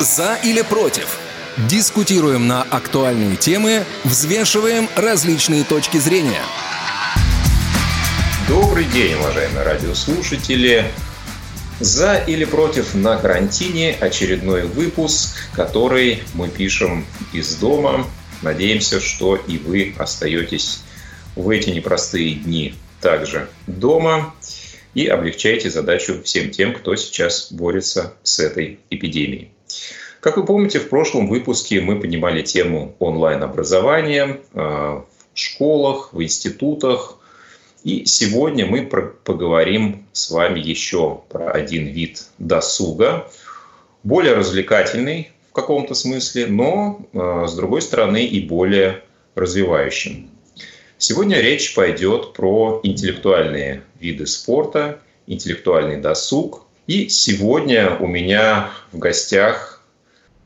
За или против? Дискутируем на актуальные темы, взвешиваем различные точки зрения. Добрый день, уважаемые радиослушатели. За или против на карантине очередной выпуск, который мы пишем из дома. Надеемся, что и вы остаетесь в эти непростые дни также дома и облегчаете задачу всем тем, кто сейчас борется с этой эпидемией. Как вы помните, в прошлом выпуске мы поднимали тему онлайн-образования э, в школах, в институтах. И сегодня мы поговорим с вами еще про один вид досуга, более развлекательный в каком-то смысле, но э, с другой стороны и более развивающим. Сегодня речь пойдет про интеллектуальные виды спорта, интеллектуальный досуг. И сегодня у меня в гостях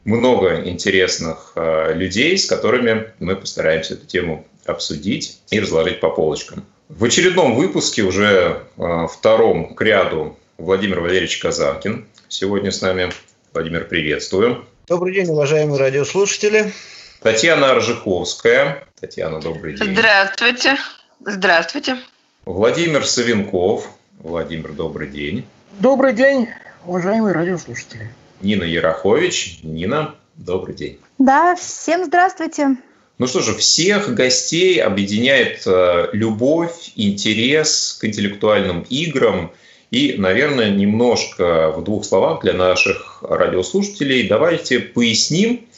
много интересных э, людей, с которыми мы постараемся эту тему обсудить и разложить по полочкам. В очередном выпуске, уже э, втором к ряду, Владимир Валерьевич Казанкин. Сегодня с нами. Владимир, приветствую. Добрый день, уважаемые радиослушатели. Татьяна Аржиховская. Татьяна, добрый день. Здравствуйте. Здравствуйте. Владимир Савинков. Владимир, добрый день. Добрый день, уважаемые радиослушатели. Нина Ярохович. Нина, добрый день. Да, всем здравствуйте. Ну что же, всех гостей объединяет э, любовь, интерес к интеллектуальным играм. И, наверное, немножко в двух словах для наших радиослушателей давайте поясним,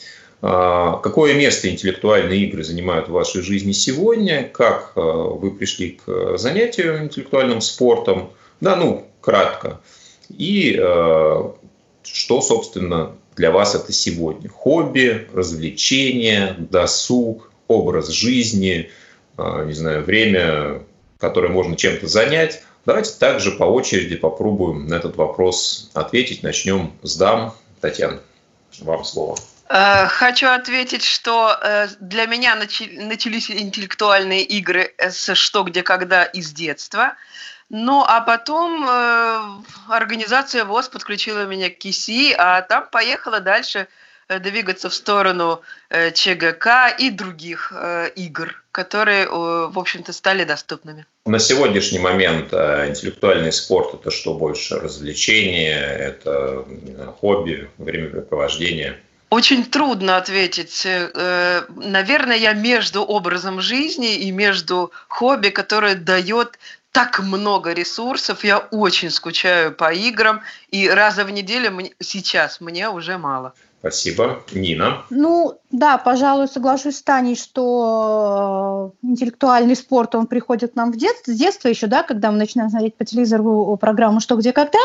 а, какое место интеллектуальные игры занимают в вашей жизни сегодня? Как а, вы пришли к занятию интеллектуальным спортом? Да, ну, кратко. И а, что, собственно, для вас это сегодня? Хобби, развлечение, досуг, образ жизни, не знаю, время, которое можно чем-то занять. Давайте также по очереди попробуем на этот вопрос ответить. Начнем с дам. Татьяна, вам слово. Э, хочу ответить, что э, для меня начались интеллектуальные игры с «Что, где, когда» из детства. Ну, а потом э, организация ВОЗ подключила меня к КИСИ, а там поехала дальше двигаться в сторону ЧГК и других игр, которые, в общем-то, стали доступными. На сегодняшний момент интеллектуальный спорт – это что больше? Развлечение, это хобби, времяпрепровождение – очень трудно ответить. Э, наверное, я между образом жизни и между хобби, которое дает так много ресурсов. Я очень скучаю по играм, и раза в неделю сейчас мне уже мало. Спасибо. Нина? Ну, да, пожалуй, соглашусь с Таней, что э, интеллектуальный спорт, он приходит нам в детстве, с детства еще, да, когда мы начинаем смотреть по телевизору программу «Что, где, когда».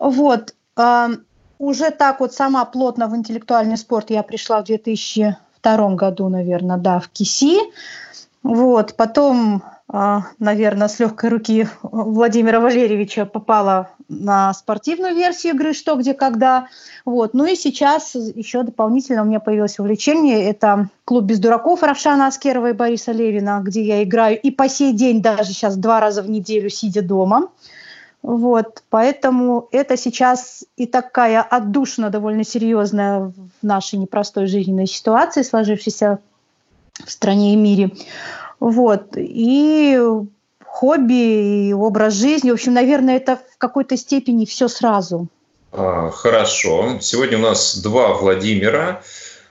Вот. Эм, уже так вот сама плотно в интеллектуальный спорт я пришла в 2002 году, наверное, да, в КИСИ. Вот, потом, наверное, с легкой руки Владимира Валерьевича попала на спортивную версию игры «Что, где, когда». Вот. Ну и сейчас еще дополнительно у меня появилось увлечение. Это клуб без дураков Равшана Аскерова и Бориса Левина, где я играю и по сей день даже сейчас два раза в неделю, сидя дома. Вот, поэтому это сейчас и такая отдушина довольно серьезная в нашей непростой жизненной ситуации, сложившейся в стране и мире. Вот, и хобби, и образ жизни, в общем, наверное, это в какой-то степени все сразу. А, хорошо. Сегодня у нас два Владимира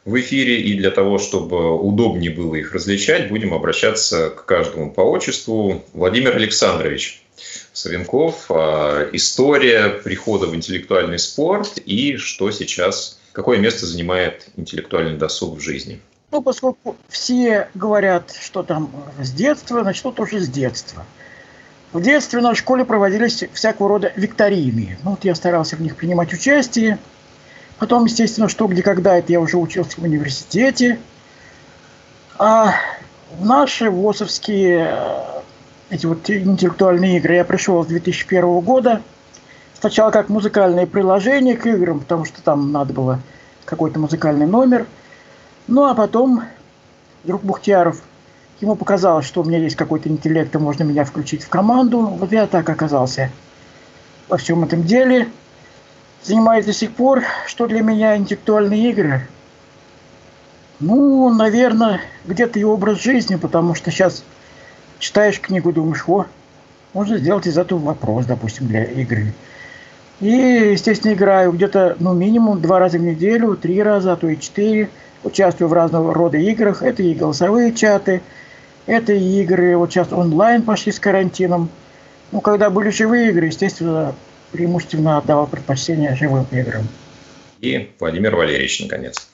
в эфире, и для того, чтобы удобнее было их различать, будем обращаться к каждому по отчеству. Владимир Александрович, Савенков, а, история прихода в интеллектуальный спорт и что сейчас, какое место занимает интеллектуальный досуг в жизни. Ну, поскольку все говорят, что там с детства, начну тоже с детства. В детстве на школе проводились всякого рода викторины. Ну, вот я старался в них принимать участие. Потом, естественно, что, где, когда, это я уже учился в университете. А наши ВОСовские эти вот интеллектуальные игры я пришел с 2001 года. Сначала как музыкальное приложение к играм, потому что там надо было какой-то музыкальный номер. Ну а потом друг Бухтияров, ему показалось, что у меня есть какой-то интеллект, и можно меня включить в команду. Вот я так оказался во всем этом деле. занимаюсь до сих пор. Что для меня интеллектуальные игры? Ну, наверное, где-то и образ жизни, потому что сейчас читаешь книгу, думаешь, о, можно сделать из этого вопрос, допустим, для игры. И, естественно, играю где-то, ну, минимум два раза в неделю, три раза, а то и четыре. Участвую в разного рода играх. Это и голосовые чаты, это и игры, вот сейчас онлайн пошли с карантином. Ну, когда были живые игры, естественно, преимущественно отдавал предпочтение живым играм. И Владимир Валерьевич, наконец.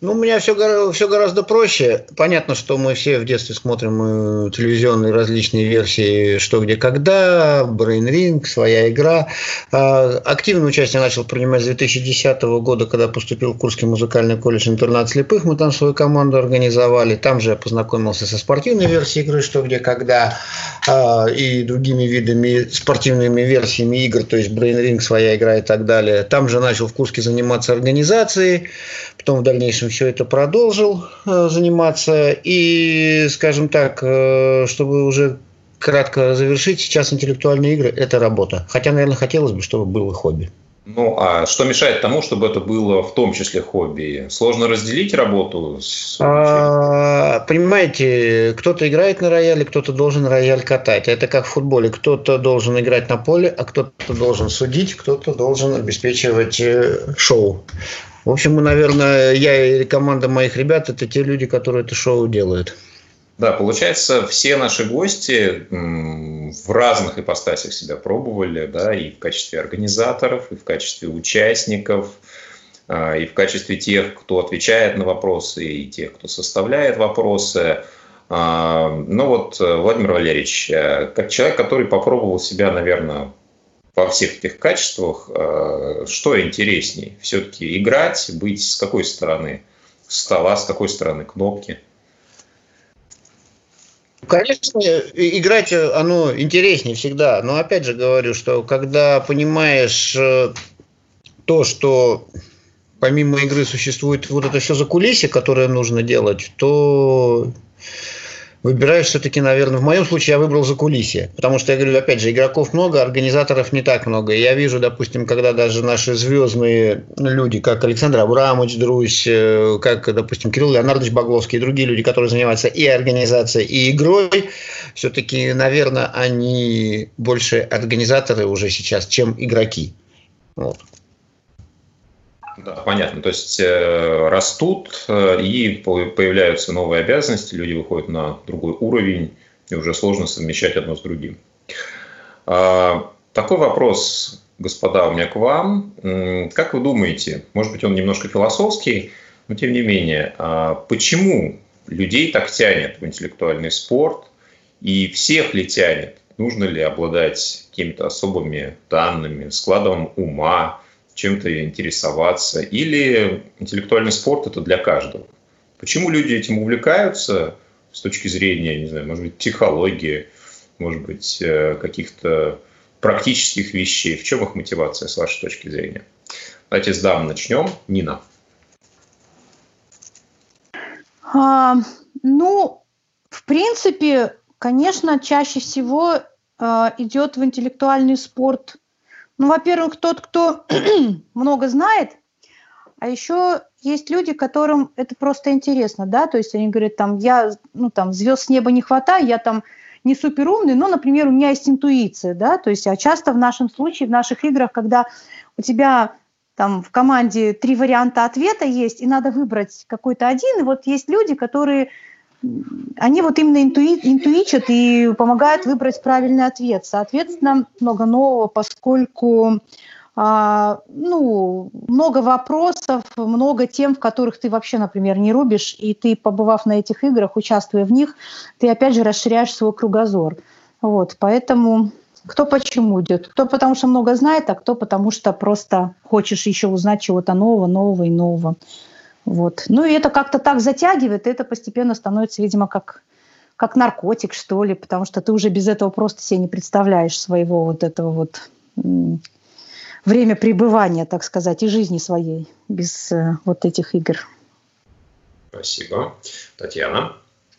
Ну, у меня все, все гораздо проще. Понятно, что мы все в детстве смотрим э, телевизионные различные версии «Что, где, когда», «Brain Ring», «Своя игра». А, активное участие начал принимать с 2010 года, когда поступил в Курский музыкальный колледж «Интернат слепых». Мы там свою команду организовали. Там же я познакомился со спортивной версией игры «Что, где, когда» а, и другими видами, спортивными версиями игр, то есть «Brain Ring», «Своя игра» и так далее. Там же начал в Курске заниматься организацией. Потом в дальнейшем все это продолжил э, заниматься. И, скажем так, э, чтобы уже кратко завершить, сейчас интеллектуальные игры – это работа. Хотя, наверное, хотелось бы, чтобы было хобби. Ну, а что мешает тому, чтобы это было в том числе хобби? Сложно разделить работу? С... А, понимаете, кто-то играет на рояле, кто-то должен рояль катать. Это как в футболе. Кто-то должен играть на поле, а кто-то должен судить, кто-то должен обеспечивать э, шоу. В общем, мы, наверное, я и команда моих ребят – это те люди, которые это шоу делают. Да, получается, все наши гости в разных ипостасях себя пробовали, да, и в качестве организаторов, и в качестве участников, а, и в качестве тех, кто отвечает на вопросы, и тех, кто составляет вопросы. А, ну вот, Владимир Валерьевич, э, как человек, который попробовал себя, наверное, во всех этих качествах, э, что интересней? Все-таки играть, быть с какой стороны стола, с какой стороны кнопки? Конечно, играть оно интереснее всегда, но опять же говорю, что когда понимаешь э, то, что помимо игры существует вот это все за кулисье, которое нужно делать, то выбираешь все-таки, наверное, в моем случае я выбрал за кулисье, потому что, я говорю, опять же, игроков много, организаторов не так много. я вижу, допустим, когда даже наши звездные люди, как Александр Абрамович Друзь, э, как, допустим, Кирилл Леонардович Багловский и другие люди, которые занимаются и организацией, и игрой, все-таки, наверное, они больше организаторы уже сейчас, чем игроки. Вот. Да, понятно. То есть э, растут э, и появляются новые обязанности, люди выходят на другой уровень, и уже сложно совмещать одно с другим. А, такой вопрос, господа, у меня к вам. Как вы думаете, может быть, он немножко философский, но тем не менее, а почему людей так тянет в интеллектуальный спорт, и всех ли тянет? Нужно ли обладать какими-то особыми данными, складом ума, чем-то интересоваться, или интеллектуальный спорт это для каждого. Почему люди этим увлекаются с точки зрения, не знаю, может быть, психологии, может быть, э, каких-то практических вещей? В чем их мотивация, с вашей точки зрения? Давайте с дам начнем. Нина. А, ну, в принципе, конечно, чаще всего а, идет в интеллектуальный спорт ну, во-первых, тот, кто много знает, а еще есть люди, которым это просто интересно, да, то есть они говорят, там, я, ну, там, звезд с неба не хватает, я там не суперумный, но, например, у меня есть интуиция, да, то есть, а часто в нашем случае, в наших играх, когда у тебя там в команде три варианта ответа есть, и надо выбрать какой-то один, и вот есть люди, которые они вот именно интуи, интуичат и помогают выбрать правильный ответ. Соответственно, много нового, поскольку а, ну, много вопросов, много тем, в которых ты вообще, например, не рубишь, и ты, побывав на этих играх, участвуя в них, ты опять же расширяешь свой кругозор. Вот, поэтому кто почему идет, кто потому что много знает, а кто потому что просто хочешь еще узнать чего-то нового, нового и нового. Вот. Ну и это как-то так затягивает, и это постепенно становится, видимо, как, как наркотик, что ли, потому что ты уже без этого просто себе не представляешь своего вот этого вот время пребывания, так сказать, и жизни своей без э, вот этих игр. Спасибо. Татьяна?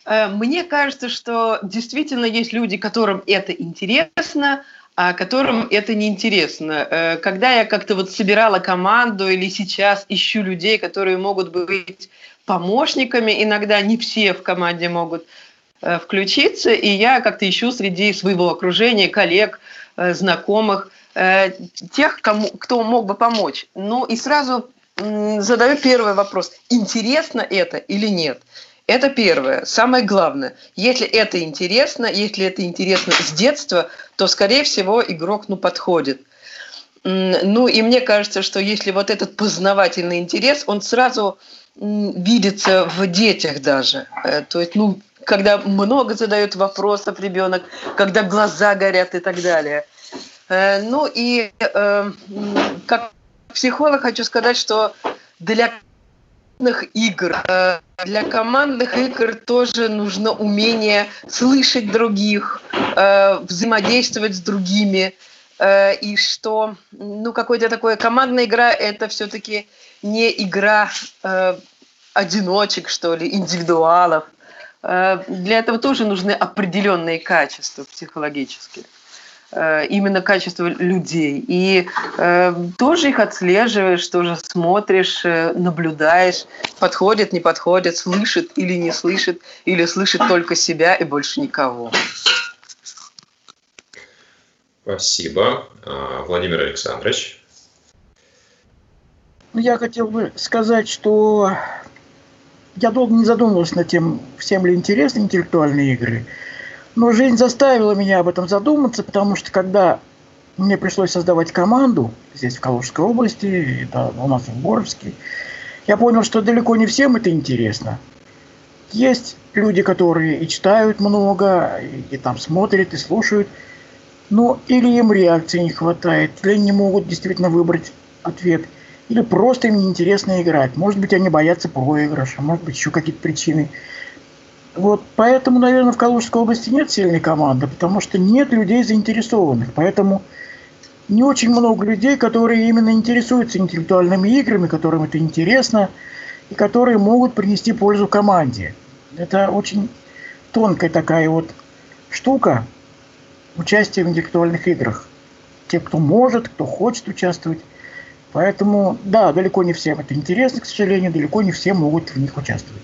Э, мне кажется, что действительно есть люди, которым это интересно, которым это неинтересно. Э, когда я как-то вот собирала команду или сейчас ищу людей, которые могут быть помощниками, иногда не все в команде могут э, включиться, и я как-то ищу среди своего окружения, коллег, э, знакомых, тех, кому, кто мог бы помочь. Ну и сразу задаю первый вопрос. Интересно это или нет? Это первое, самое главное. Если это интересно, если это интересно с детства, то, скорее всего, игрок ну, подходит. Ну и мне кажется, что если вот этот познавательный интерес, он сразу видится в детях даже. Э, то есть, ну, когда много задают вопросов ребенок, когда глаза горят и так далее. Э, ну и э, как психолог хочу сказать, что для игр. Э, для командных игр тоже нужно умение слышать других, э, взаимодействовать с другими. Э, и что, ну, какой-то такой командная игра – это все-таки не игра одиночек, что ли, индивидуалов. Для этого тоже нужны определенные качества психологические. Э, именно качество людей. И э, тоже их отслеживаешь, тоже смотришь, э, наблюдаешь, подходит, не подходит, слышит или не слышит, или слышит только себя и больше никого. Спасибо. А, Владимир Александрович. Ну, я хотел бы сказать, что я долго не задумывался над тем, всем ли интересны интеллектуальные игры. Но жизнь заставила меня об этом задуматься, потому что когда мне пришлось создавать команду здесь, в Калужской области, да, у нас в Боровске, я понял, что далеко не всем это интересно. Есть люди, которые и читают много, и, и там смотрят, и слушают, но или им реакции не хватает, или они не могут действительно выбрать ответ, или просто им неинтересно играть. Может быть, они боятся проигрыша, может быть, еще какие-то причины. Вот поэтому, наверное, в Калужской области нет сильной команды, потому что нет людей заинтересованных. Поэтому не очень много людей, которые именно интересуются интеллектуальными играми, которым это интересно, и которые могут принести пользу команде. Это очень тонкая такая вот штука участия в интеллектуальных играх. Те, кто может, кто хочет участвовать. Поэтому, да, далеко не всем это интересно, к сожалению, далеко не все могут в них участвовать.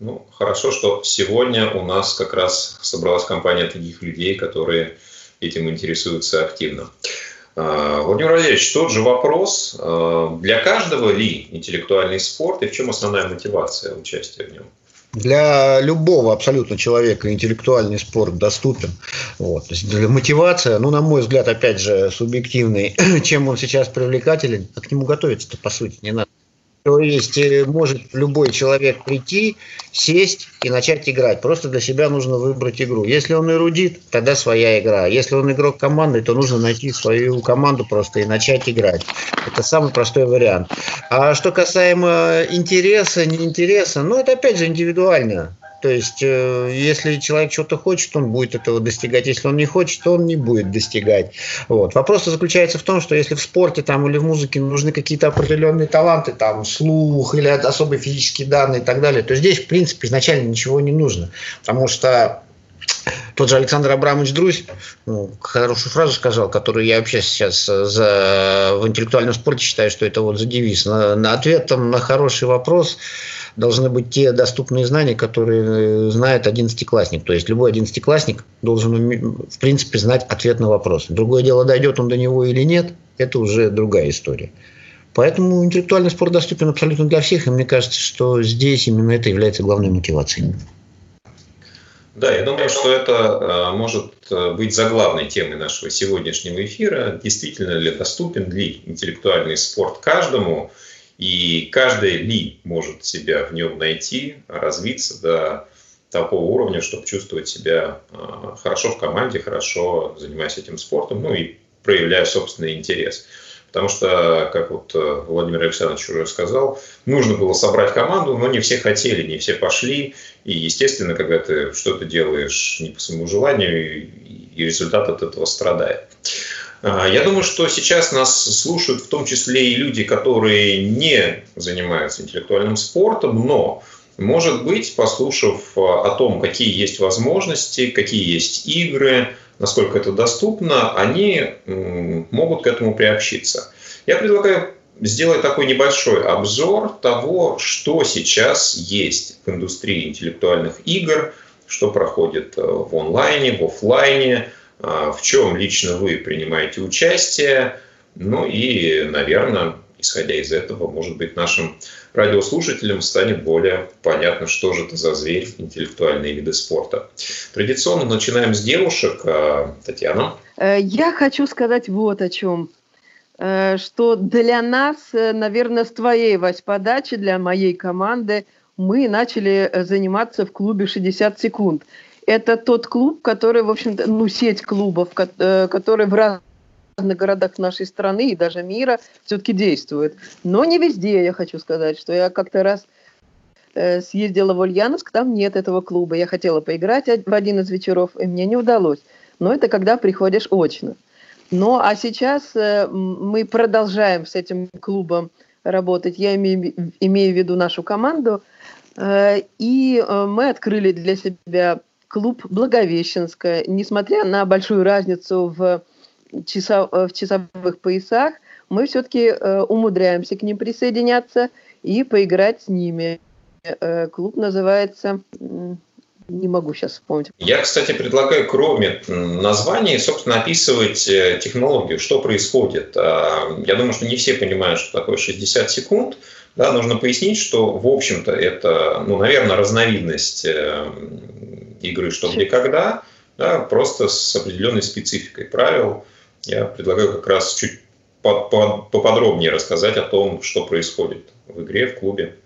Ну, хорошо, что сегодня у нас как раз собралась компания таких людей, которые этим интересуются активно. А, Владимир Валерьевич, тот же вопрос. А, для каждого ли интеллектуальный спорт и в чем основная мотивация участия в нем? Для любого абсолютно человека интеллектуальный спорт доступен. Вот. Мотивация, ну, на мой взгляд, опять же, субъективный, чем он сейчас привлекателен, а к нему готовиться-то, по сути, не надо. То есть э, может любой человек прийти, сесть и начать играть. Просто для себя нужно выбрать игру. Если он эрудит, тогда своя игра. Если он игрок команды, то нужно найти свою команду просто и начать играть. Это самый простой вариант. А что касаемо интереса, неинтереса, ну это опять же индивидуально. То есть, э, если человек что-то хочет, он будет этого достигать. Если он не хочет, то он не будет достигать. Вот. Вопрос заключается в том, что если в спорте там, или в музыке нужны какие-то определенные таланты, там, слух или особые физические данные и так далее, то здесь, в принципе, изначально ничего не нужно. Потому что тот же Александр Абрамович Друзь ну, хорошую фразу сказал, которую я вообще сейчас за, в интеллектуальном спорте считаю, что это вот за девиз. На, на ответом на хороший вопрос должны быть те доступные знания, которые знает одиннадцатиклассник. То есть любой одиннадцатиклассник должен, в принципе, знать ответ на вопрос. Другое дело, дойдет он до него или нет, это уже другая история. Поэтому интеллектуальный спорт доступен абсолютно для всех, и мне кажется, что здесь именно это является главной мотивацией. Да, я думаю, что это э, может э, быть заглавной темой нашего сегодняшнего эфира. Действительно ли доступен ли интеллектуальный спорт каждому? И каждый ли может себя в нем найти, развиться до такого уровня, чтобы чувствовать себя а, хорошо в команде, хорошо занимаясь этим спортом, ну и проявляя собственный интерес. Потому что, как вот э, Владимир Александрович уже сказал, нужно было собрать команду, но не все хотели, не все пошли. И, естественно, когда ты что-то делаешь не по своему желанию, и результат от этого страдает. А, я думаю, что сейчас нас слушают в том числе и люди, которые не занимаются интеллектуальным спортом, но может быть, послушав о том, какие есть возможности, какие есть игры, насколько это доступно, они могут к этому приобщиться. Я предлагаю сделать такой небольшой обзор того, что сейчас есть в индустрии интеллектуальных игр, что проходит э, в онлайне, в офлайне, а, в чем лично вы принимаете участие, ну и, наверное, исходя из этого, может быть, нашим радиослушателям станет более понятно, что же это за зверь интеллектуальные виды спорта. Традиционно начинаем с девушек. А, Татьяна. Э, я хочу сказать вот о чем. Э, что для нас, э, наверное, с твоей, Вась, подачи, для моей команды, мы начали заниматься в клубе 60 секунд. Это тот клуб, который, в общем-то, ну, сеть клубов, который в разных городах нашей страны и даже мира все-таки действует. Но не везде, я хочу сказать, что я как-то раз э, съездила в Ульяновск, там нет этого клуба. Я хотела поиграть в один из вечеров, и мне не удалось. Но это когда приходишь очно. Ну, а сейчас э, мы продолжаем с этим клубом работать. Я имею, имею в виду нашу команду. Э, и э, мы открыли для себя клуб Благовещенская. Несмотря на большую разницу в часов, э, в часовых поясах, мы все-таки э, умудряемся к ним присоединяться и поиграть с ними. Э, клуб называется не могу сейчас вспомнить. Я, кстати, предлагаю, кроме названия, собственно, описывать технологию, что происходит. А, я думаю, что не все понимают, что такое 60 секунд. Да, нужно пояснить, что, в общем-то, это, ну, наверное, разновидность игры «Что, где, когда», да, просто с определенной спецификой правил – я предлагаю как раз чуть поподробнее рассказать о том, что происходит в игре, в клубе.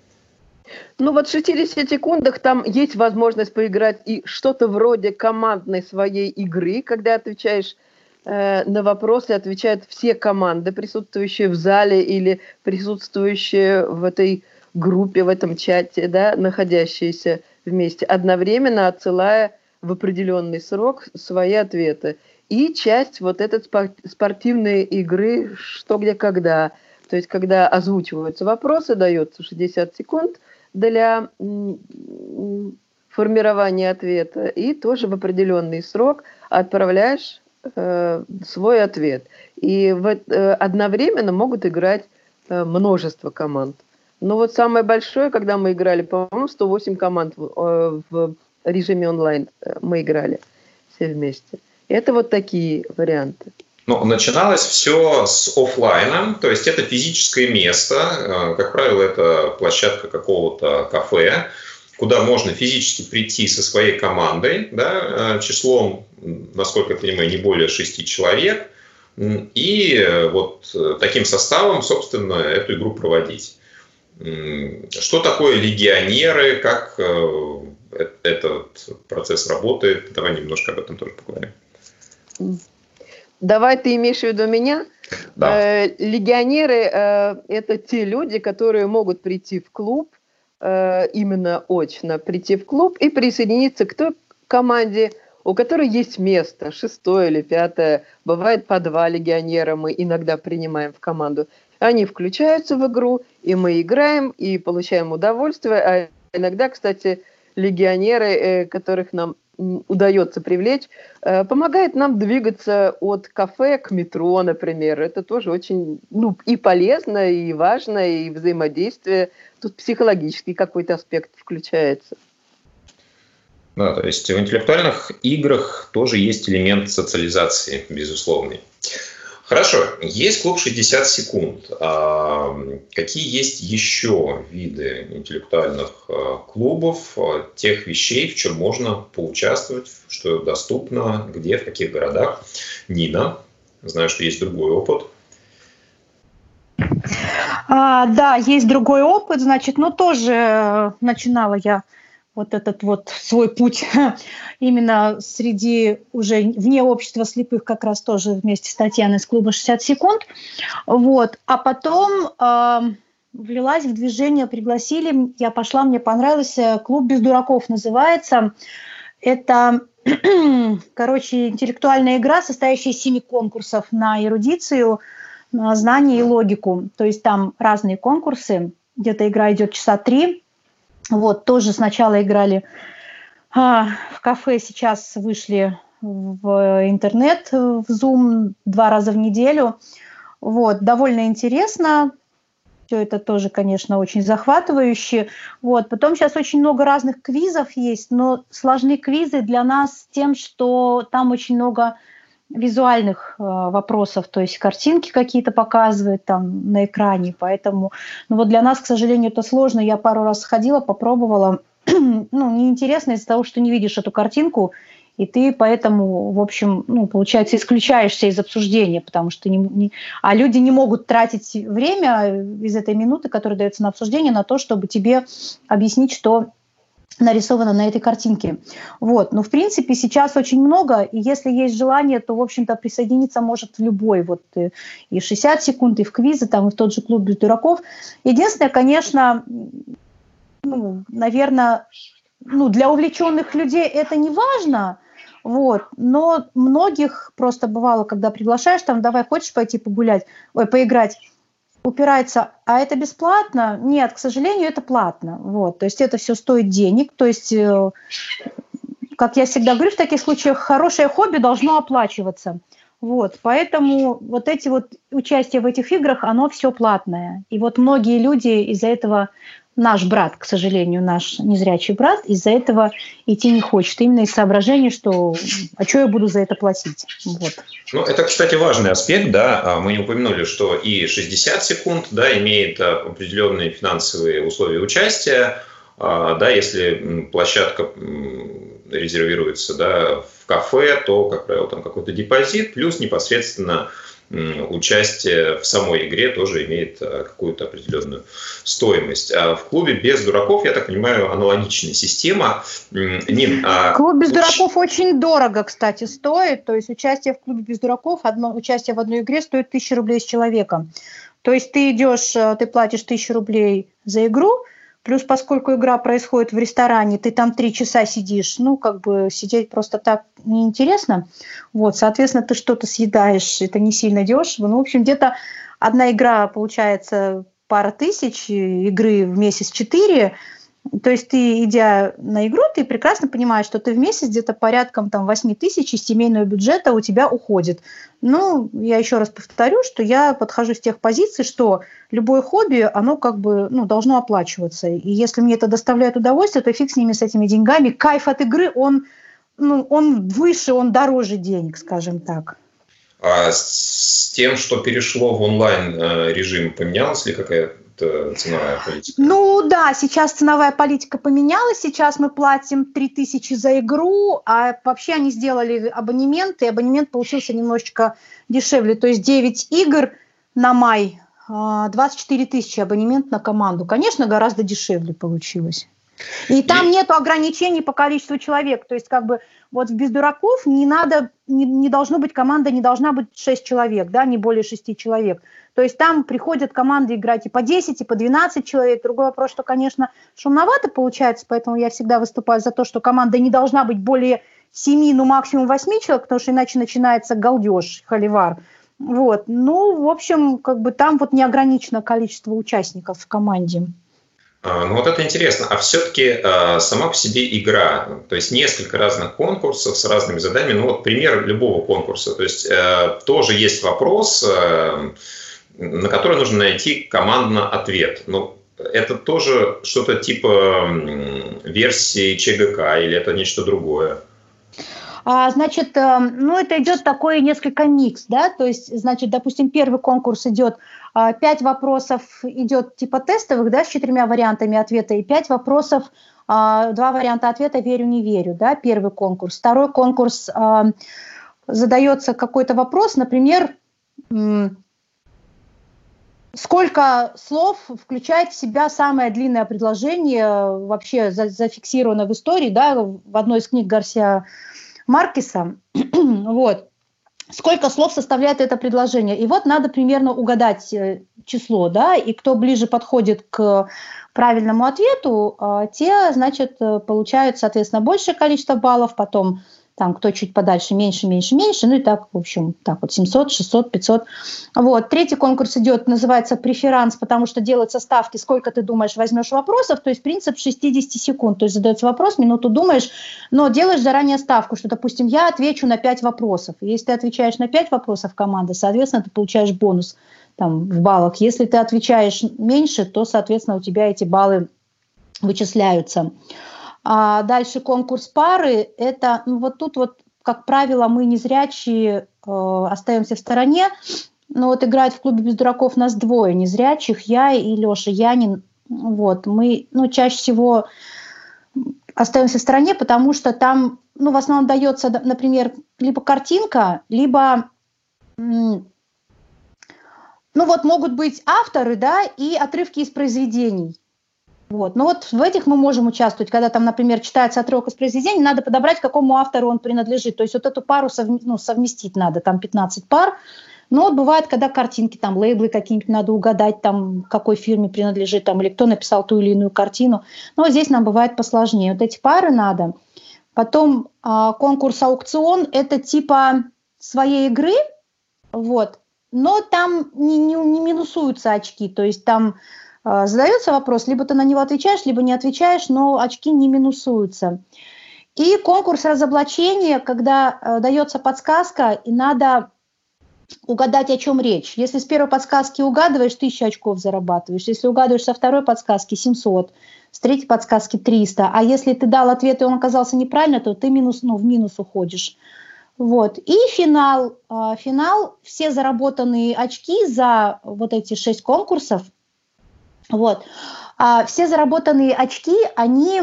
Ну вот в 60 секундах там есть возможность поиграть и что-то вроде командной своей игры, когда отвечаешь э, на вопросы, отвечают все команды, присутствующие в зале или присутствующие в этой группе, в этом чате, да, находящиеся вместе, одновременно отсылая в определенный срок свои ответы и часть вот этой спортивной игры «Что, где, когда». То есть, когда озвучиваются вопросы, дается 60 секунд для формирования ответа, и тоже в определенный срок отправляешь э, свой ответ. И в, э, одновременно могут играть э, множество команд. Но вот самое большое, когда мы играли, по-моему, 108 команд в, э, в режиме онлайн э, мы играли все вместе. Это вот такие варианты. Ну, начиналось все с офлайна, то есть это физическое место, как правило, это площадка какого-то кафе, куда можно физически прийти со своей командой, да, э, числом, насколько я понимаю, не более шести человек, и вот таким составом, собственно, эту игру проводить. Что такое легионеры, как э, этот процесс работает, давай немножко об этом тоже поговорим. Давай ты имеешь в виду меня? Да. Э, легионеры э, это те люди, которые могут прийти в клуб, э, именно очно прийти в клуб и присоединиться к той команде, у которой есть место, шестое или пятое, бывает по два легионера мы иногда принимаем в команду. Они включаются в игру, и мы играем, и получаем удовольствие. А иногда, кстати, легионеры, э, которых нам удается привлечь, э, помогает нам двигаться от кафе к метро, например. Это тоже очень ну, и полезно, и важно, и взаимодействие. Тут психологический какой-то аспект включается. Да, то есть в интеллектуальных играх тоже есть элемент социализации, безусловный. Хорошо, есть клуб 60 секунд. А какие есть еще виды интеллектуальных а, клубов, а, тех вещей, в чем можно поучаствовать, что доступно, где, в каких городах? Нина, знаю, что есть другой опыт. А, да, есть другой опыт, значит, но тоже э, начинала я вот этот вот свой путь именно среди уже вне общества слепых как раз тоже вместе с Татьяной из клуба 60 секунд. Вот. А потом э, влилась в движение, пригласили, я пошла, мне понравился, клуб без дураков называется. Это, короче, интеллектуальная игра, состоящая из семи конкурсов на эрудицию, на знание и логику. То есть там разные конкурсы, где-то игра идет часа три, Вот, тоже сначала играли а, в кафе, сейчас вышли в интернет, в Zoom два раза в неделю. Вот, довольно интересно. Все это тоже, конечно, очень захватывающе. Вот. Потом сейчас очень много разных квизов есть, но сложны квизы для нас тем, что там очень много визуальных э, вопросов, то есть картинки какие-то показывают там на экране, поэтому, ну вот для нас, к сожалению, это сложно. Я пару раз сходила, попробовала, ну неинтересно из-за того, что не видишь эту картинку, и ты поэтому, в общем, ну, получается, исключаешься из обсуждения, потому что не, не... А люди не могут тратить время из этой минуты, которая дается на обсуждение, на то, чтобы тебе объяснить, что нарисовано на этой картинке. Вот. Но, в принципе, сейчас очень много, и если есть желание, то, в общем-то, присоединиться может любой. Вот э, и 60 секунд, и в квизы, там, и в тот же клуб без дураков. Единственное, конечно, ну, наверное, ну, для увлеченных людей это не важно, вот. Но многих просто бывало, когда приглашаешь, там, давай, хочешь пойти погулять, ой, поиграть, упирается, а это бесплатно? Нет, к сожалению, это платно. Вот. То есть это все стоит денег. То есть, э, как я всегда говорю, в таких случаях хорошее хобби должно оплачиваться. Вот, поэтому вот эти вот участия в этих играх, оно все платное. И вот многие люди из-за этого наш брат, к сожалению, наш незрячий брат, из-за этого идти не хочет. Именно из соображения, что а что я буду за это платить? Вот. Ну, это, кстати, важный аспект, да. А, мы не упомянули, что и 60 секунд, да, имеет а, определенные финансовые условия участия, а, да, если площадка резервируется, да, в кафе, то, как правило, там какой-то депозит, плюс непосредственно участие в самой игре тоже имеет э, какую-то определенную стоимость. А в клубе без дураков, я так понимаю, аналогичная система. Нин, а... Клуб без дураков очень дорого, кстати, стоит. То есть участие в клубе без дураков, одно, участие в одной игре стоит 1000 рублей с человека. То есть ты идешь, э, ты платишь 1000 рублей за игру, Плюс, поскольку игра происходит в ресторане, ты там три часа сидишь, ну, как бы сидеть просто так неинтересно. Вот, соответственно, ты что-то съедаешь, это не сильно дешево. Ну, в общем, где-то одна игра получается пара тысяч, игры в месяц четыре – то есть ты, идя на игру, ты прекрасно понимаешь, что ты в месяц где-то порядком там 8 тысяч из семейного бюджета у тебя уходит. Ну, я еще раз повторю, что я подхожу с тех позиций, что любое хобби, оно как бы ну, должно оплачиваться. И если мне это доставляет удовольствие, то фиг с ними, с этими деньгами. Кайф от игры, он, ну, он выше, он дороже денег, скажем так. А с тем, что перешло в онлайн э, режим, поменялась ли какая ценовая политика? Ну да, сейчас ценовая политика поменялась, сейчас мы платим 3000 за игру, а вообще они сделали абонемент, и абонемент получился немножечко дешевле, то есть 9 игр на май, 24 а, тысячи абонемент на команду. Конечно, гораздо дешевле получилось. И там нет ограничений по количеству человек. То есть, как бы, вот «Без дураков» не надо, не, не должно быть команда, не должна быть 6 человек, да, не более 6 человек. То есть там приходят команды играть и по 10, и по 12 человек. Другой вопрос, что, конечно, шумновато получается, поэтому я всегда выступаю за то, что команда не должна быть более 7, ну максимум 8 человек, потому что иначе начинается галдеж, холивар. Вот. Ну, в общем, как бы там вот неограничено количество участников в команде. А, ну вот это интересно. А все-таки э, сама по себе игра, то есть несколько разных конкурсов с разными заданиями. Ну вот пример любого конкурса. То есть э, тоже есть вопрос, э, на который нужно найти командно ответ. Но это тоже что-то типа версии ЧГК или это нечто другое? А, значит, э, ну это идет такой несколько микс, да, то есть, значит, допустим, первый конкурс идет, а, пять вопросов идет типа тестовых, да, с четырьмя вариантами ответа, и пять вопросов, а, два варианта ответа верю, не верю, да, первый конкурс. Второй конкурс задается какой-то вопрос, например, Сколько слов включает в себя самое длинное предложение, вообще зафиксировано в истории, да, в одной из книг Гарсия Маркеса. вот. Сколько слов составляет это предложение? И вот надо примерно угадать э, число, да, и кто ближе подходит к правильному ответу, а, те, значит, э, получают, соответственно, большее количество баллов, потом там кто чуть подальше, меньше, меньше, меньше, ну и так, в общем, так вот 700, 600, 500. Вот. Третий конкурс идет, называется преферанс, потому что делаются ставки, сколько ты думаешь возьмешь вопросов, то есть принцип 60 секунд, то есть задается вопрос, минуту думаешь, но делаешь заранее ставку, что, допустим, я отвечу на 5 вопросов. Если ты отвечаешь на 5 вопросов команды, соответственно, ты получаешь бонус там, в баллах. Если ты отвечаешь меньше, то, соответственно, у тебя эти баллы вычисляются. А дальше конкурс пары. Это ну, вот тут вот, как правило, мы незрячие э, остаемся в стороне. Но вот играть в клубе без дураков нас двое незрячих, я и Леша Янин. Вот, мы, ну, чаще всего остаемся в стороне, потому что там, ну, в основном дается, например, либо картинка, либо, ну, вот могут быть авторы, да, и отрывки из произведений. Вот. Но вот в этих мы можем участвовать, когда там, например, читается отрывок из произведения, надо подобрать, какому автору он принадлежит. То есть вот эту пару совм... ну, совместить надо, там 15 пар. Но вот бывает, когда картинки, там лейблы какие-нибудь надо угадать, там какой фирме принадлежит, там или кто написал ту или иную картину. Но здесь нам бывает посложнее. Вот эти пары надо. Потом а, конкурс аукцион – это типа своей игры, вот, но там не, не, не минусуются очки, то есть там а, задается вопрос, либо ты на него отвечаешь, либо не отвечаешь, но очки не минусуются. И конкурс разоблачения, когда э, дается подсказка, и надо угадать, о чем речь. Если с первой подсказки угадываешь, 1000 очков зарабатываешь. Если угадываешь со второй подсказки, 700. С третьей подсказки 300. А если ты дал ответ, и он оказался неправильно, то ты минус, ну, в минус уходишь. Вот. И финал. А, финал. Все заработанные очки за вот эти шесть конкурсов – вот. А все заработанные очки, они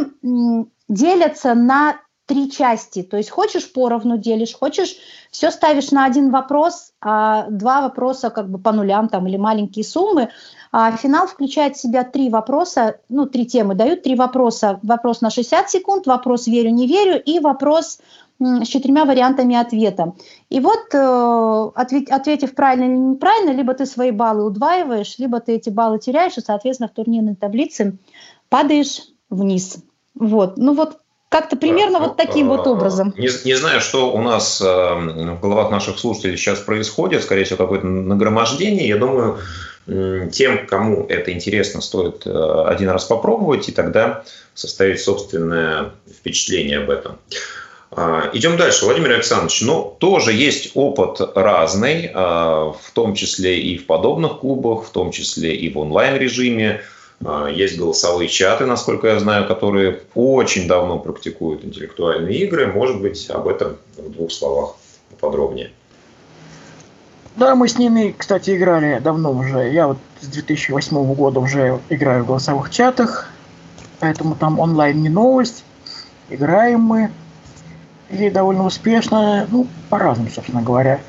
делятся на три части. То есть хочешь поровну делишь, хочешь все ставишь на один вопрос, а два вопроса как бы по нулям там или маленькие суммы. А финал включает в себя три вопроса, ну, три темы дают, три вопроса. Вопрос на 60 секунд, вопрос верю, не верю и вопрос с четырьмя вариантами ответа. И вот, э, ответив правильно или неправильно, либо ты свои баллы удваиваешь, либо ты эти баллы теряешь, и, соответственно, в турнирной таблице падаешь вниз. Вот. Ну вот как-то примерно вот таким вот э, образом. Не, не знаю, что у нас э, в головах наших слушателей сейчас происходит, скорее всего, какое-то нагромождение. Я думаю, тем, кому это интересно, стоит один раз попробовать и тогда составить собственное впечатление об этом. А, идем дальше, Владимир Александрович. Ну, тоже есть опыт разный, а, в том числе и в подобных клубах, в том числе и в онлайн-режиме. А, есть голосовые чаты, насколько я знаю, которые очень давно практикуют интеллектуальные игры. Может быть, об этом в двух словах подробнее. Да, мы с Ниной, кстати, играли давно уже. Я вот с 2008 года уже играю в голосовых чатах, поэтому там онлайн не новость. Играем мы и довольно успешно, ну, по-разному, собственно говоря.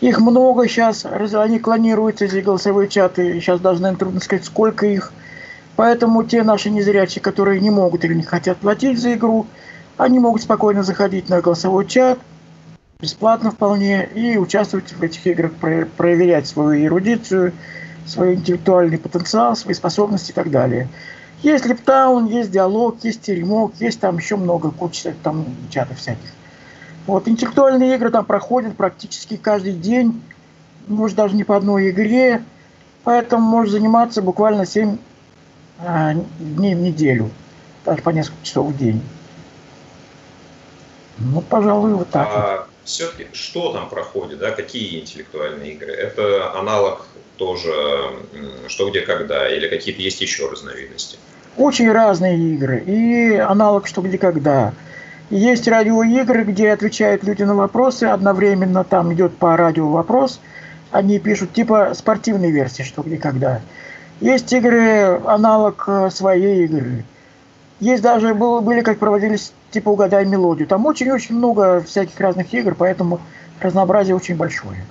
Их много сейчас, они клонируются, эти голосовые чаты, сейчас даже, наверное, трудно сказать, сколько их. Поэтому те наши незрячие, которые не могут или не хотят платить за игру, они могут спокойно заходить на голосовой чат, бесплатно вполне, и участвовать в этих играх, проверять свою эрудицию, свой интеллектуальный потенциал, свои способности и так далее. Есть лептаун, есть диалог, есть теремок, есть там еще много, куча там чатов всяких. Вот, интеллектуальные игры там проходят практически каждый день, может даже не по одной игре, поэтому можешь заниматься буквально 7 а, дней в неделю, даже по несколько часов в день. Ну, пожалуй, вот так. А вот. все-таки что там проходит, да, какие интеллектуальные игры? Это аналог тоже что, где, когда, или какие-то есть еще разновидности? Очень разные игры. И аналог что, где, когда – есть радиоигры, где отвечают люди на вопросы, одновременно там идет по радио вопрос, они пишут типа спортивной версии, что где когда. Есть игры, аналог э, своей игры. Есть даже, было, были, как проводились, типа угадай мелодию. Там очень-очень много всяких разных игр, поэтому разнообразие очень большое.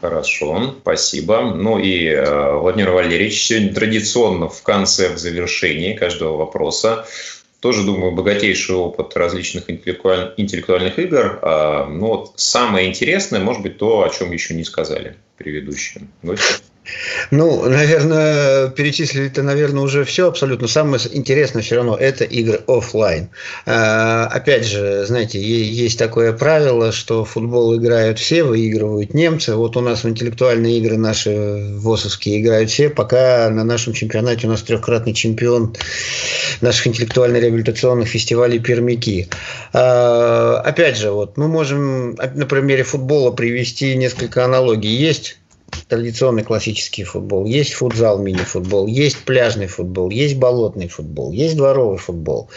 Хорошо, спасибо. Ну и, э, Владимир Валерьевич, сегодня традиционно в конце, в завершении каждого вопроса тоже, думаю, богатейший опыт различных интеллектуаль... интеллектуальных игр. А, но вот самое интересное, может быть, то, о чем еще не сказали предыдущие гости. Ну, наверное, перечислили-то, наверное, уже все абсолютно. Самое интересное все равно – это игры офлайн. А, опять же, знаете, есть такое правило, что футбол играют все, выигрывают немцы. Вот у нас в интеллектуальные игры наши ВОСовские играют все, пока на нашем чемпионате у нас трехкратный чемпион наших интеллектуально-реабилитационных фестивалей «Пермяки». А, опять же, вот мы можем на примере футбола привести несколько аналогий. Есть традиционный классический футбол, есть футзал, мини-футбол, есть пляжный футбол, есть болотный футбол, есть дворовый футбол.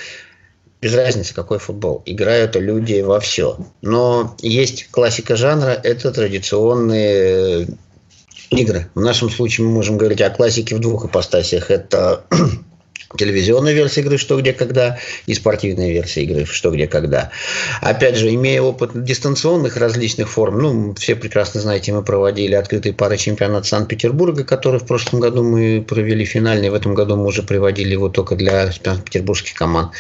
Без разницы, какой футбол. Играют люди во все. Но есть классика жанра, это традиционные игры. В нашем случае мы можем говорить о классике в двух ипостасях. Это телевизионная версия игры «Что, где, когда» и спортивная версия игры «Что, где, когда». Опять же, имея опыт дистанционных различных форм, ну, все прекрасно знаете, мы проводили открытые пары чемпионата Санкт-Петербурга, который в прошлом году мы провели финальный, в этом году мы уже приводили его только для петербургских команд.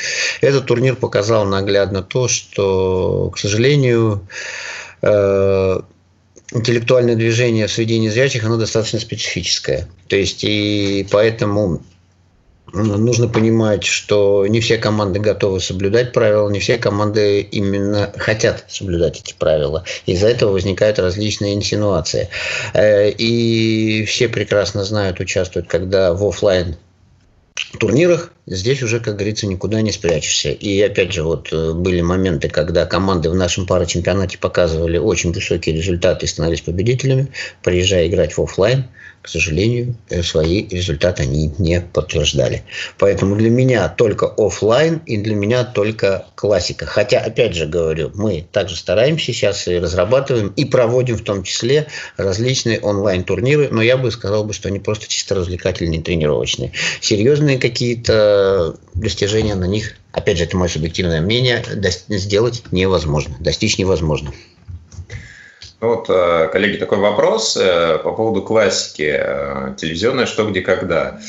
Этот турнир показал наглядно то, что, к сожалению, э, интеллектуальное движение в среде незрячих, оно достаточно специфическое. То есть, и поэтому нужно понимать, что не все команды готовы соблюдать правила, не все команды именно хотят соблюдать эти правила. Из-за этого возникают различные инсинуации. Э, и все прекрасно знают, участвуют, когда в офлайн турнирах здесь уже, как говорится, никуда не спрячешься. И опять же, вот э, были моменты, когда команды в нашем парочемпионате показывали очень высокие результаты и становились победителями, приезжая играть в офлайн – к сожалению, э, свои результаты они не подтверждали. Поэтому для меня только офлайн и для меня только классика. Хотя, опять же говорю, мы также стараемся сейчас и разрабатываем и проводим в том числе различные онлайн-турниры, но я бы сказал, бы, что они просто чисто развлекательные, тренировочные. Серьезные какие-то достижения на них, опять же, это мое субъективное мнение, сделать невозможно, достичь невозможно. Ну вот, э, коллеги, такой вопрос э, по поводу классики. Э, телевизионное «Что, где, когда».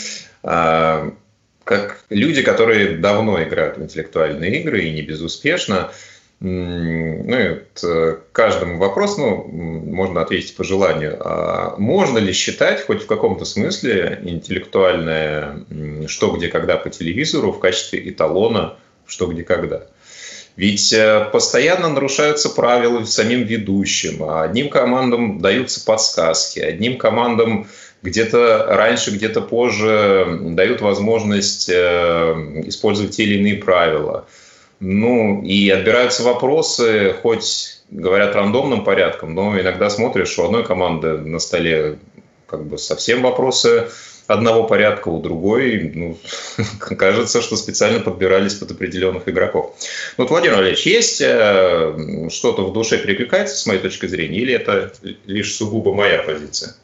Как люди, которые давно играют в интеллектуальные игры и не безуспешно, ну, вот каждому вопросу ну, можно ответить по желанию. А можно ли считать хоть в каком-то смысле интеллектуальное «что, где, когда» по телевизору в качестве эталона «что, где, когда»? Ведь э, постоянно нарушаются правила самим ведущим. А одним командам даются подсказки, одним командам где-то раньше, где-то позже дают возможность э, использовать те или иные правила. Ну, и отбираются вопросы, хоть говорят рандомным порядком, но иногда смотришь, у одной команды на столе как бы совсем вопросы одного порядка, у другой, ну, кажется, что специально подбирались под определенных игроков. Вот, Владимир Валерьевич, есть э, что-то в душе перекликается с моей точки зрения, или это лишь сугубо моя позиция?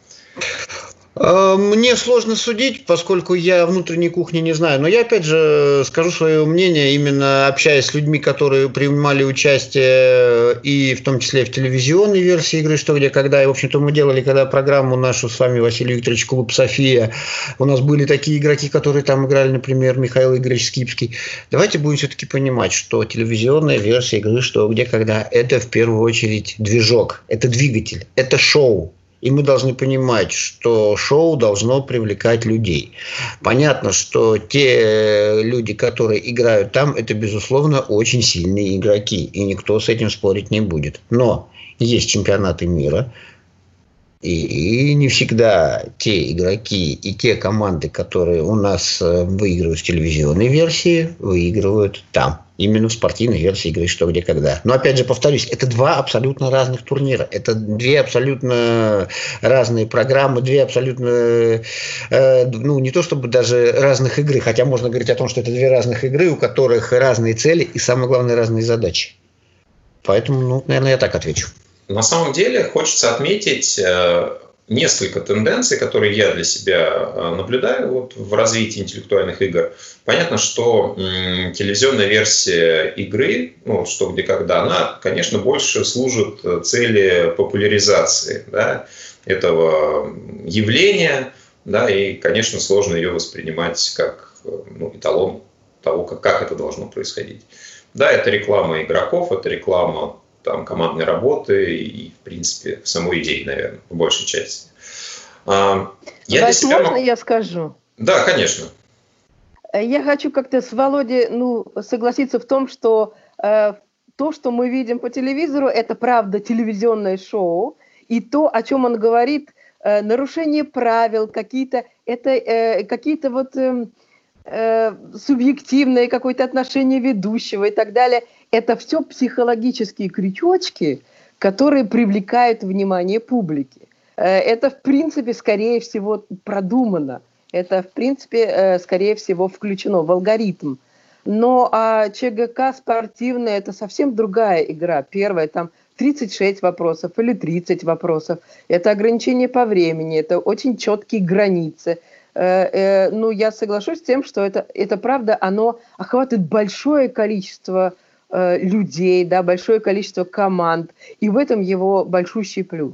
Э, мне сложно судить, поскольку я внутренней кухни не знаю. Но я, опять же, скажу свое мнение, именно общаясь с людьми, которые принимали участие и в том числе в телевизионной версии игры «Что, где, когда». И, в общем-то, мы делали, когда программу нашу с вами, Василий Викторович, клуб «София». У нас были такие игроки, которые там играли, например, Михаил Игоревич Скипский. Давайте будем все-таки понимать, что телевизионная версия игры «Что, где, когда» – это в первую очередь движок, это двигатель, это шоу. И мы должны понимать, что шоу должно привлекать людей. Понятно, что те люди, которые играют там, это, безусловно, очень сильные игроки. И никто с этим спорить не будет. Но есть чемпионаты мира, и, не всегда те игроки и те команды, которые у нас э, выигрывают в телевизионной версии, выигрывают там. Именно в спортивной версии игры «Что, где, когда». Но опять же повторюсь, это два абсолютно разных турнира. Это две абсолютно разные программы, две абсолютно, э, ну не то чтобы даже разных игры, хотя можно говорить о том, что это две разных игры, у которых разные цели и самое главное разные задачи. Поэтому, ну, наверное, я так отвечу. На самом деле хочется отметить э, несколько тенденций, которые я для себя э, наблюдаю вот в развитии интеллектуальных игр. Понятно, что телевизионная версия игры, ну, что где когда, она, конечно, больше служит э, цели популяризации да, этого явления, да, и, конечно, сложно ее воспринимать как ну, эталон того, как, как это должно происходить. Да, это реклама игроков, это реклама там, командной работы и, в принципе, самой идеи, наверное, в большей части. А, я Вась, себя... можно я скажу? Да, конечно. Я хочу как-то с Володей ну, согласиться в том, что э, то, что мы видим по телевизору, это правда телевизионное шоу, и то, о чем он говорит, э, нарушение правил, какие-то это э, какие-то вот э, э, субъективные какое-то отношение ведущего и так далее, это все психологические крючочки, которые привлекают внимание публики. Э, это, в принципе, скорее всего, продумано. Это, в принципе, э, скорее всего, включено в алгоритм. Но а ЧГК спортивная – это совсем другая игра. Первая, там 36 вопросов или 30 вопросов. Это ограничение по времени, это очень четкие границы. Э, ну, я соглашусь с тем, что это, это правда, оно охватывает большое количество людей, да, большое количество команд, и в этом его большущий плюс.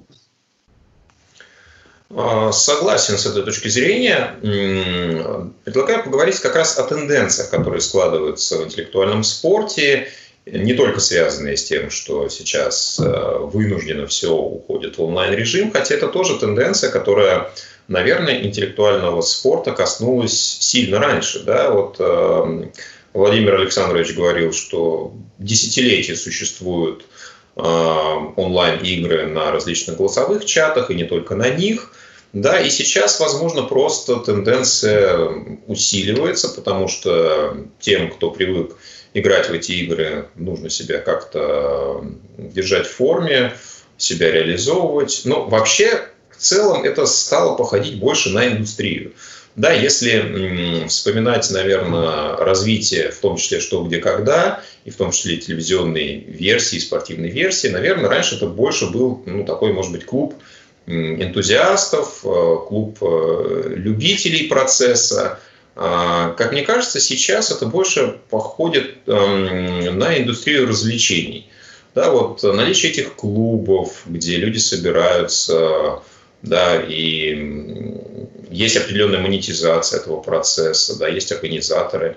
А, согласен с этой точки зрения. Предлагаю поговорить как раз о тенденциях, которые складываются в интеллектуальном спорте, не только связанные с тем, что сейчас э, вынуждено все уходит в онлайн-режим, хотя это тоже тенденция, которая, наверное, интеллектуального спорта коснулась сильно раньше. Да? Вот э, Владимир Александрович говорил, что десятилетия существуют э, онлайн-игры на различных голосовых чатах, и не только на них – да, и сейчас, возможно, просто тенденция усиливается, потому что тем, кто привык играть в эти игры, нужно себя как-то держать в форме, себя реализовывать. Но вообще, в целом, это стало походить больше на индустрию. Да, если вспоминать, наверное, развитие, в том числе что, где, когда, и в том числе телевизионной версии, спортивной версии, наверное, раньше это больше был ну, такой, может быть, клуб энтузиастов, э, клуб э, любителей процесса. А, как мне кажется, сейчас это больше походит эм, на индустрию развлечений. Да, вот наличие этих клубов, где люди собираются, да, и есть определенная монетизация этого процесса, да, есть организаторы,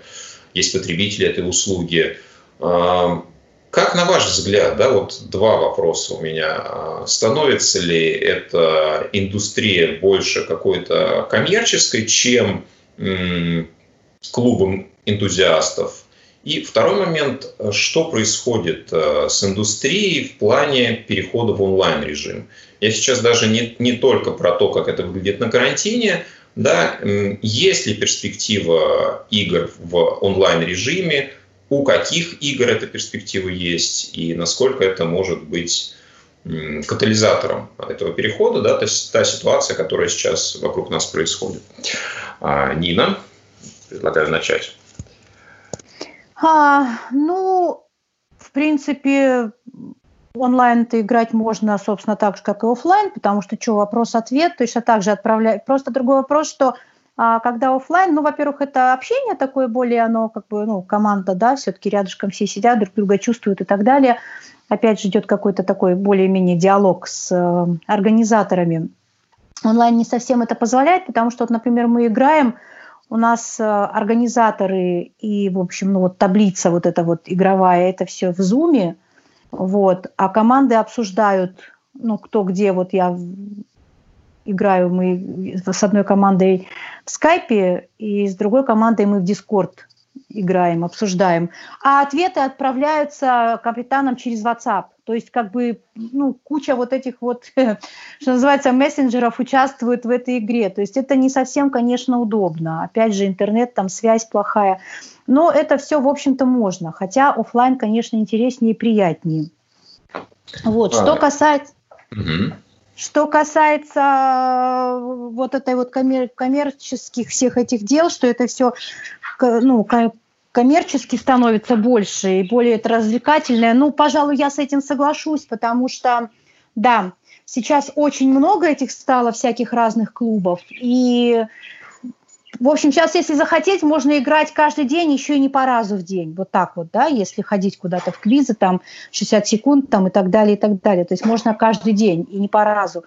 есть потребители этой услуги. А, как на ваш взгляд, да, вот два вопроса у меня. А, становится ли эта индустрия больше какой-то коммерческой, чем клубом энтузиастов? И второй момент, что происходит э, с индустрией в плане перехода в онлайн-режим? Я сейчас даже не, не только про то, как это выглядит на карантине, да, есть ли перспектива игр в онлайн-режиме, у каких игр эта перспектива есть и насколько это может быть катализатором этого перехода, да, то есть та ситуация, которая сейчас вокруг нас происходит. А, Нина, предлагаю начать. А, ну, в принципе, онлайн-то играть можно, собственно, так же, как и офлайн, потому что что, вопрос-ответ, точно так же отправлять. Просто другой вопрос, что а когда офлайн, ну, во-первых, это общение такое более, оно как бы, ну, команда, да, все-таки рядышком все сидят, друг друга чувствуют и так далее. Опять же идет какой-то такой более-менее диалог с э, организаторами. Онлайн не совсем это позволяет, потому что, вот, например, мы играем, у нас э, организаторы и, в общем, ну, вот таблица вот эта вот игровая, это все в зуме, вот, а команды обсуждают, ну, кто где, вот я играю мы с одной командой в скайпе, и с другой командой мы в Дискорд играем, обсуждаем. А ответы отправляются капитанам через WhatsApp. То есть как бы ну, куча вот этих вот, что называется, мессенджеров участвует в этой игре. То есть это не совсем, конечно, удобно. Опять же, интернет, там связь плохая. Но это все, в общем-то, можно. Хотя офлайн, конечно, интереснее и приятнее. Вот. А, что касается... Угу. Что касается э, вот этой вот коммер- коммерческих всех этих дел, что это все ну, коммерчески становится больше и более это развлекательное, ну, пожалуй, я с этим соглашусь, потому что, да, сейчас очень много этих стало всяких разных клубов, и в общем, сейчас, если захотеть, можно играть каждый день, еще и не по разу в день. Вот так вот, да, если ходить куда-то в квизы, там, 60 секунд, там, и так далее, и так далее. То есть можно каждый день и не по разу.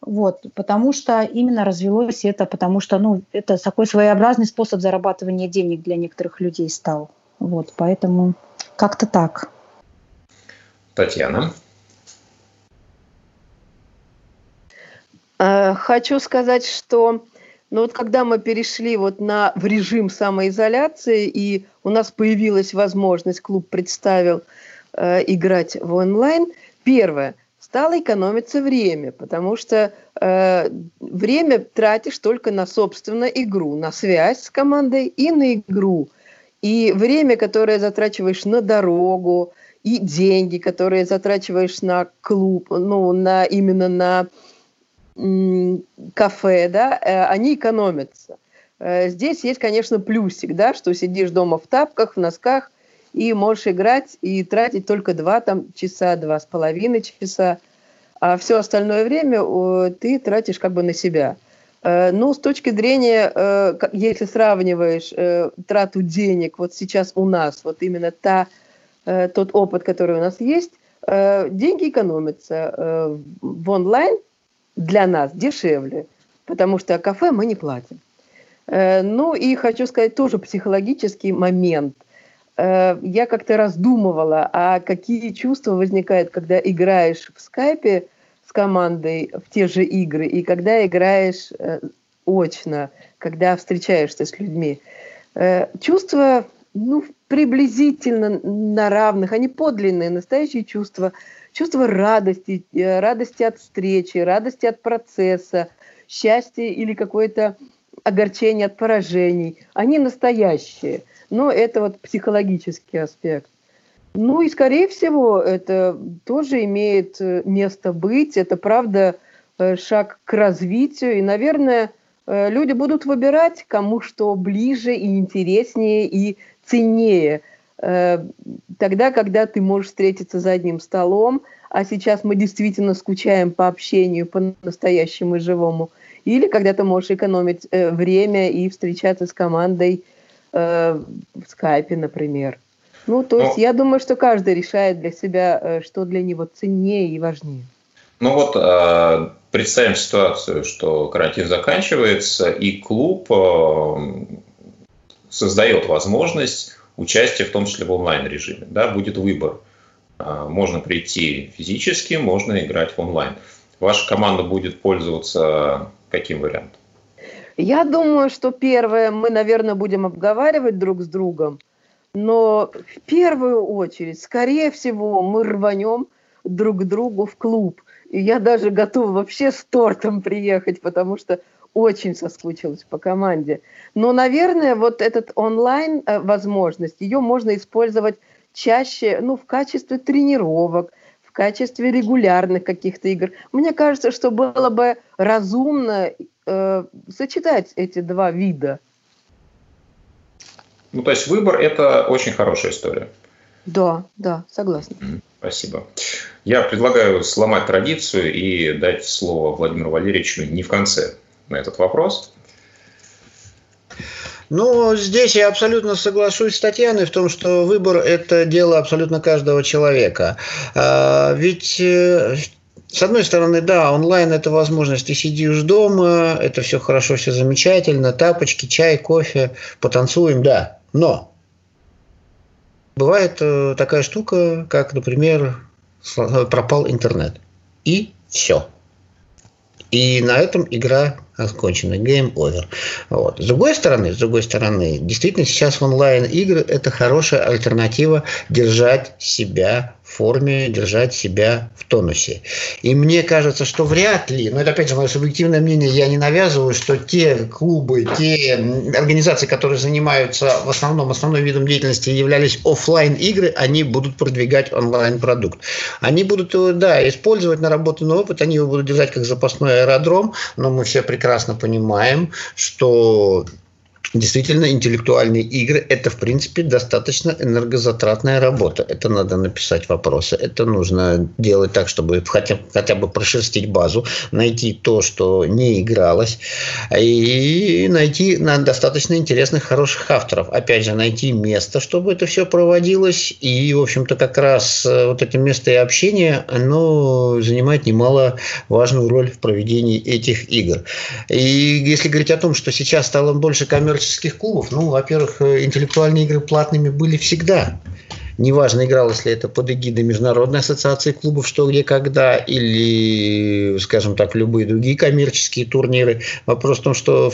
Вот, потому что именно развелось это, потому что, ну, это такой своеобразный способ зарабатывания денег для некоторых людей стал. Вот, поэтому как-то так. Татьяна. Э, хочу сказать, что ну вот когда мы перешли вот на, в режим самоизоляции, и у нас появилась возможность, клуб представил э, играть в онлайн, первое, стало экономиться время, потому что э, время тратишь только на собственную игру, на связь с командой и на игру. И время, которое затрачиваешь на дорогу, и деньги, которые затрачиваешь на клуб, ну, на, именно на кафе, да, э, они экономятся. Э, здесь есть, конечно, плюсик, да, что сидишь дома в тапках, в носках, и можешь играть и тратить только два там, часа, два с половиной часа, а все остальное время ты тратишь как бы на себя. Э, ну, с точки зрения, если сравниваешь трату денег вот сейчас у нас, вот именно та, тот опыт, который у нас есть, деньги экономятся в онлайн – для нас дешевле, потому что кафе мы не платим. Э, ну и хочу сказать тоже психологический момент. Э, я как-то раздумывала, а какие чувства возникают, когда играешь в скайпе с командой в те же игры, и когда играешь э, очно, когда встречаешься с людьми. Чувства ну, приблизительно на равных, они подлинные, настоящие чувства – чувство радости, э, радости от встречи, радости от процесса, счастья или какое-то огорчение от поражений. Они настоящие, но это вот психологический аспект. Ну и, скорее всего, это тоже имеет э, место быть. Это, правда, э, шаг к развитию. И, наверное, люди будут выбирать, кому что ближе и интереснее и ценнее – тогда, когда ты можешь встретиться за одним столом, а сейчас мы действительно скучаем по общению, по-настоящему и живому, или когда ты можешь экономить э, время и встречаться с командой э, в скайпе, например. Ну, то есть ну, я думаю, что каждый решает для себя, э, что для него ценнее и важнее. Ну вот э, представим ситуацию, что карантин заканчивается, и клуб э, создает возможность участие, в том числе в онлайн-режиме. Да, будет выбор. А, можно прийти физически, можно играть в онлайн. Ваша команда будет пользоваться каким вариантом? Я думаю, что первое мы, наверное, будем обговаривать друг с другом, но в первую очередь, скорее всего, мы рванем друг к другу в клуб. И я даже готова вообще с тортом приехать, потому что очень соскучилась по команде. Но, наверное, вот этот онлайн э, возможность, ее можно использовать чаще, ну, в качестве тренировок, в качестве регулярных каких-то игр. Мне кажется, что было бы разумно э, сочетать эти два вида. Ну, то есть выбор – это очень хорошая история. Да, да, согласна. Спасибо. Я предлагаю сломать традицию и дать слово Владимиру Валерьевичу не в конце на этот вопрос. Ну, здесь я абсолютно соглашусь с Татьяной в том, что выбор – это дело абсолютно каждого человека. А, ведь э, с одной стороны, да, онлайн – это возможность, ты сидишь дома, это все хорошо, все замечательно, тапочки, чай, кофе, потанцуем, да. Но бывает э, такая штука, как, например, пропал интернет. И все. И на этом игра окончено, game over. Вот. С другой стороны, с другой стороны, действительно сейчас онлайн игры это хорошая альтернатива держать себя форме, держать себя в тонусе. И мне кажется, что вряд ли, но это опять же мое субъективное мнение, я не навязываю, что те клубы, те организации, которые занимаются в основном, основной видом деятельности являлись офлайн игры, они будут продвигать онлайн продукт. Они будут, да, использовать наработанный опыт, они его будут держать как запасной аэродром, но мы все прекрасно понимаем, что Действительно, интеллектуальные игры – это, в принципе, достаточно энергозатратная работа. Это надо написать вопросы, это нужно делать так, чтобы хотя, хотя бы прошерстить базу, найти то, что не игралось, и найти на достаточно интересных, хороших авторов. Опять же, найти место, чтобы это все проводилось, и, в общем-то, как раз э, вот это место и общение, оно занимает немало важную роль в проведении этих игр. И если говорить о том, что сейчас стало больше коммерческих коммерческих клубов, ну, во-первых, э, интеллектуальные игры платными были всегда. Неважно, игралось ли это под эгидой Международной ассоциации клубов «Что, где, когда» или, скажем так, любые другие коммерческие турниры. Вопрос в том, что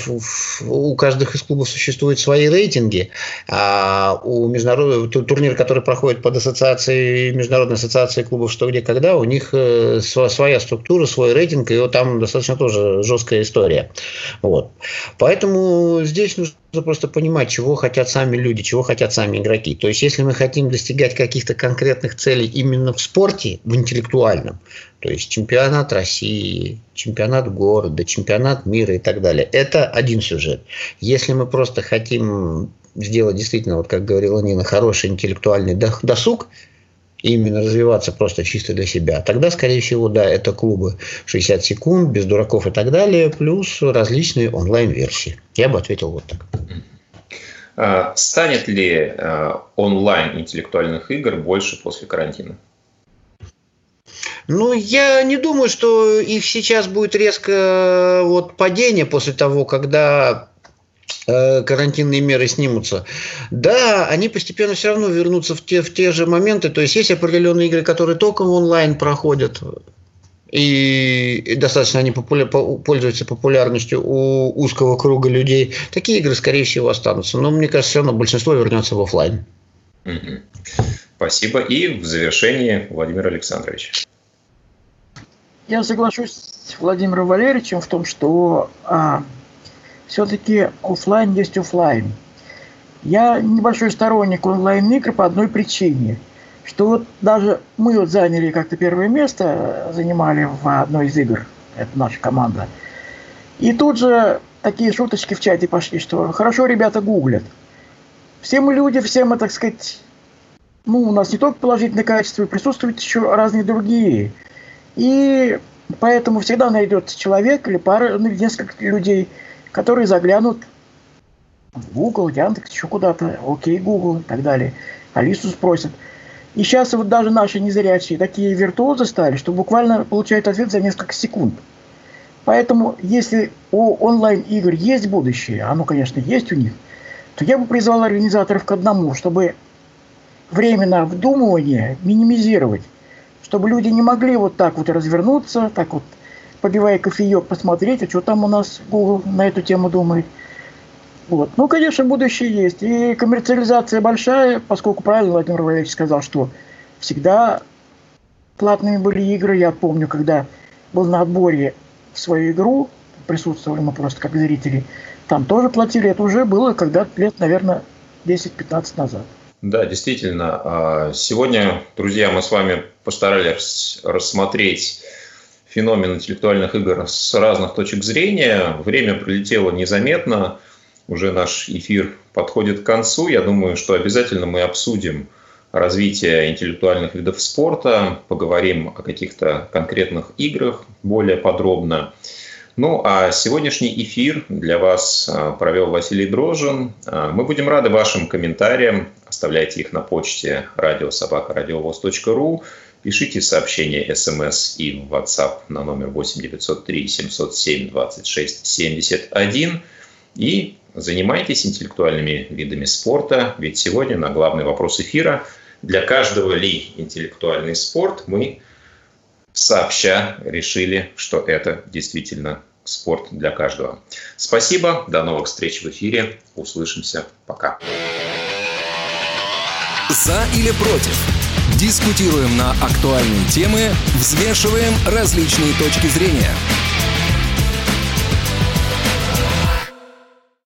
у каждых из клубов существуют свои рейтинги, а у международного турнира, который проходит под ассоциацией Международной ассоциации клубов «Что, где, когда», у них э, своя структура, свой рейтинг, и вот там достаточно тоже жесткая история. Вот. Поэтому здесь нужно просто понимать, чего хотят сами люди, чего хотят сами игроки. То есть, если мы хотим достигать каких-то конкретных целей именно в спорте, в интеллектуальном, то есть чемпионат России, чемпионат города, чемпионат мира и так далее, это один сюжет. Если мы просто хотим сделать действительно, вот как говорила Нина, хороший интеллектуальный досуг, именно развиваться просто чисто для себя, тогда, скорее всего, да, это клубы 60 секунд, без дураков и так далее, плюс различные онлайн-версии. Я бы ответил вот так. А, станет ли а, онлайн интеллектуальных игр больше после карантина? Ну, я не думаю, что их сейчас будет резко вот падение после того, когда Э, карантинные меры снимутся, да, они постепенно все равно вернутся в те, в те же моменты. То есть есть определенные игры, которые только в онлайн проходят, и достаточно они популя... пользуются популярностью у узкого круга людей. Такие игры, скорее всего, останутся. Но мне кажется, все равно большинство вернется в офлайн. Спасибо. И в завершении Владимир Александрович. Я соглашусь с Владимиром Валерьевичем в том, что а, все-таки офлайн есть офлайн. Я небольшой сторонник онлайн-игр по одной причине, что вот даже мы вот заняли как-то первое место, занимали в одной из игр, это наша команда. И тут же такие шуточки в чате пошли, что хорошо ребята гуглят. Все мы люди, все мы, так сказать, ну, у нас не только положительные качества, присутствуют еще разные другие. И поэтому всегда найдется человек или пара, ну, несколько людей – которые заглянут в Google, Яндекс, еще куда-то, окей, Google и так далее. Алису спросят. И сейчас вот даже наши незрячие такие виртуозы стали, что буквально получают ответ за несколько секунд. Поэтому, если у онлайн-игр есть будущее, оно, конечно, есть у них, то я бы призвал организаторов к одному, чтобы время на вдумывание минимизировать, чтобы люди не могли вот так вот развернуться, так вот побивая кофеек, посмотреть, а что там у нас Google на эту тему думает. Вот. Ну, конечно, будущее есть. И коммерциализация большая, поскольку правильно Владимир Валерьевич сказал, что всегда платными были игры. Я помню, когда был на отборе в свою игру, присутствовали мы просто как зрители, там тоже платили. Это уже было когда-то лет, наверное, 10-15 назад. Да, действительно. А, сегодня, друзья, мы с вами постарались рассмотреть феномен интеллектуальных игр с разных точек зрения. Время пролетело незаметно. Уже наш эфир подходит к концу. Я думаю, что обязательно мы обсудим развитие интеллектуальных видов спорта, поговорим о каких-то конкретных играх более подробно. Ну а сегодняшний эфир для вас а, провел Василий Дрожин. А, мы будем рады вашим комментариям. Оставляйте их на почте радиособакарадиовоз.ру. Пишите сообщения смс и в WhatsApp на номер 8 903 707 26 71 и занимайтесь интеллектуальными видами спорта, ведь сегодня на главный вопрос эфира для каждого ли интеллектуальный спорт мы сообща решили, что это действительно спорт для каждого. Спасибо, до новых встреч в эфире, услышимся, пока. За или против? Дискутируем на актуальные темы, взвешиваем различные точки зрения –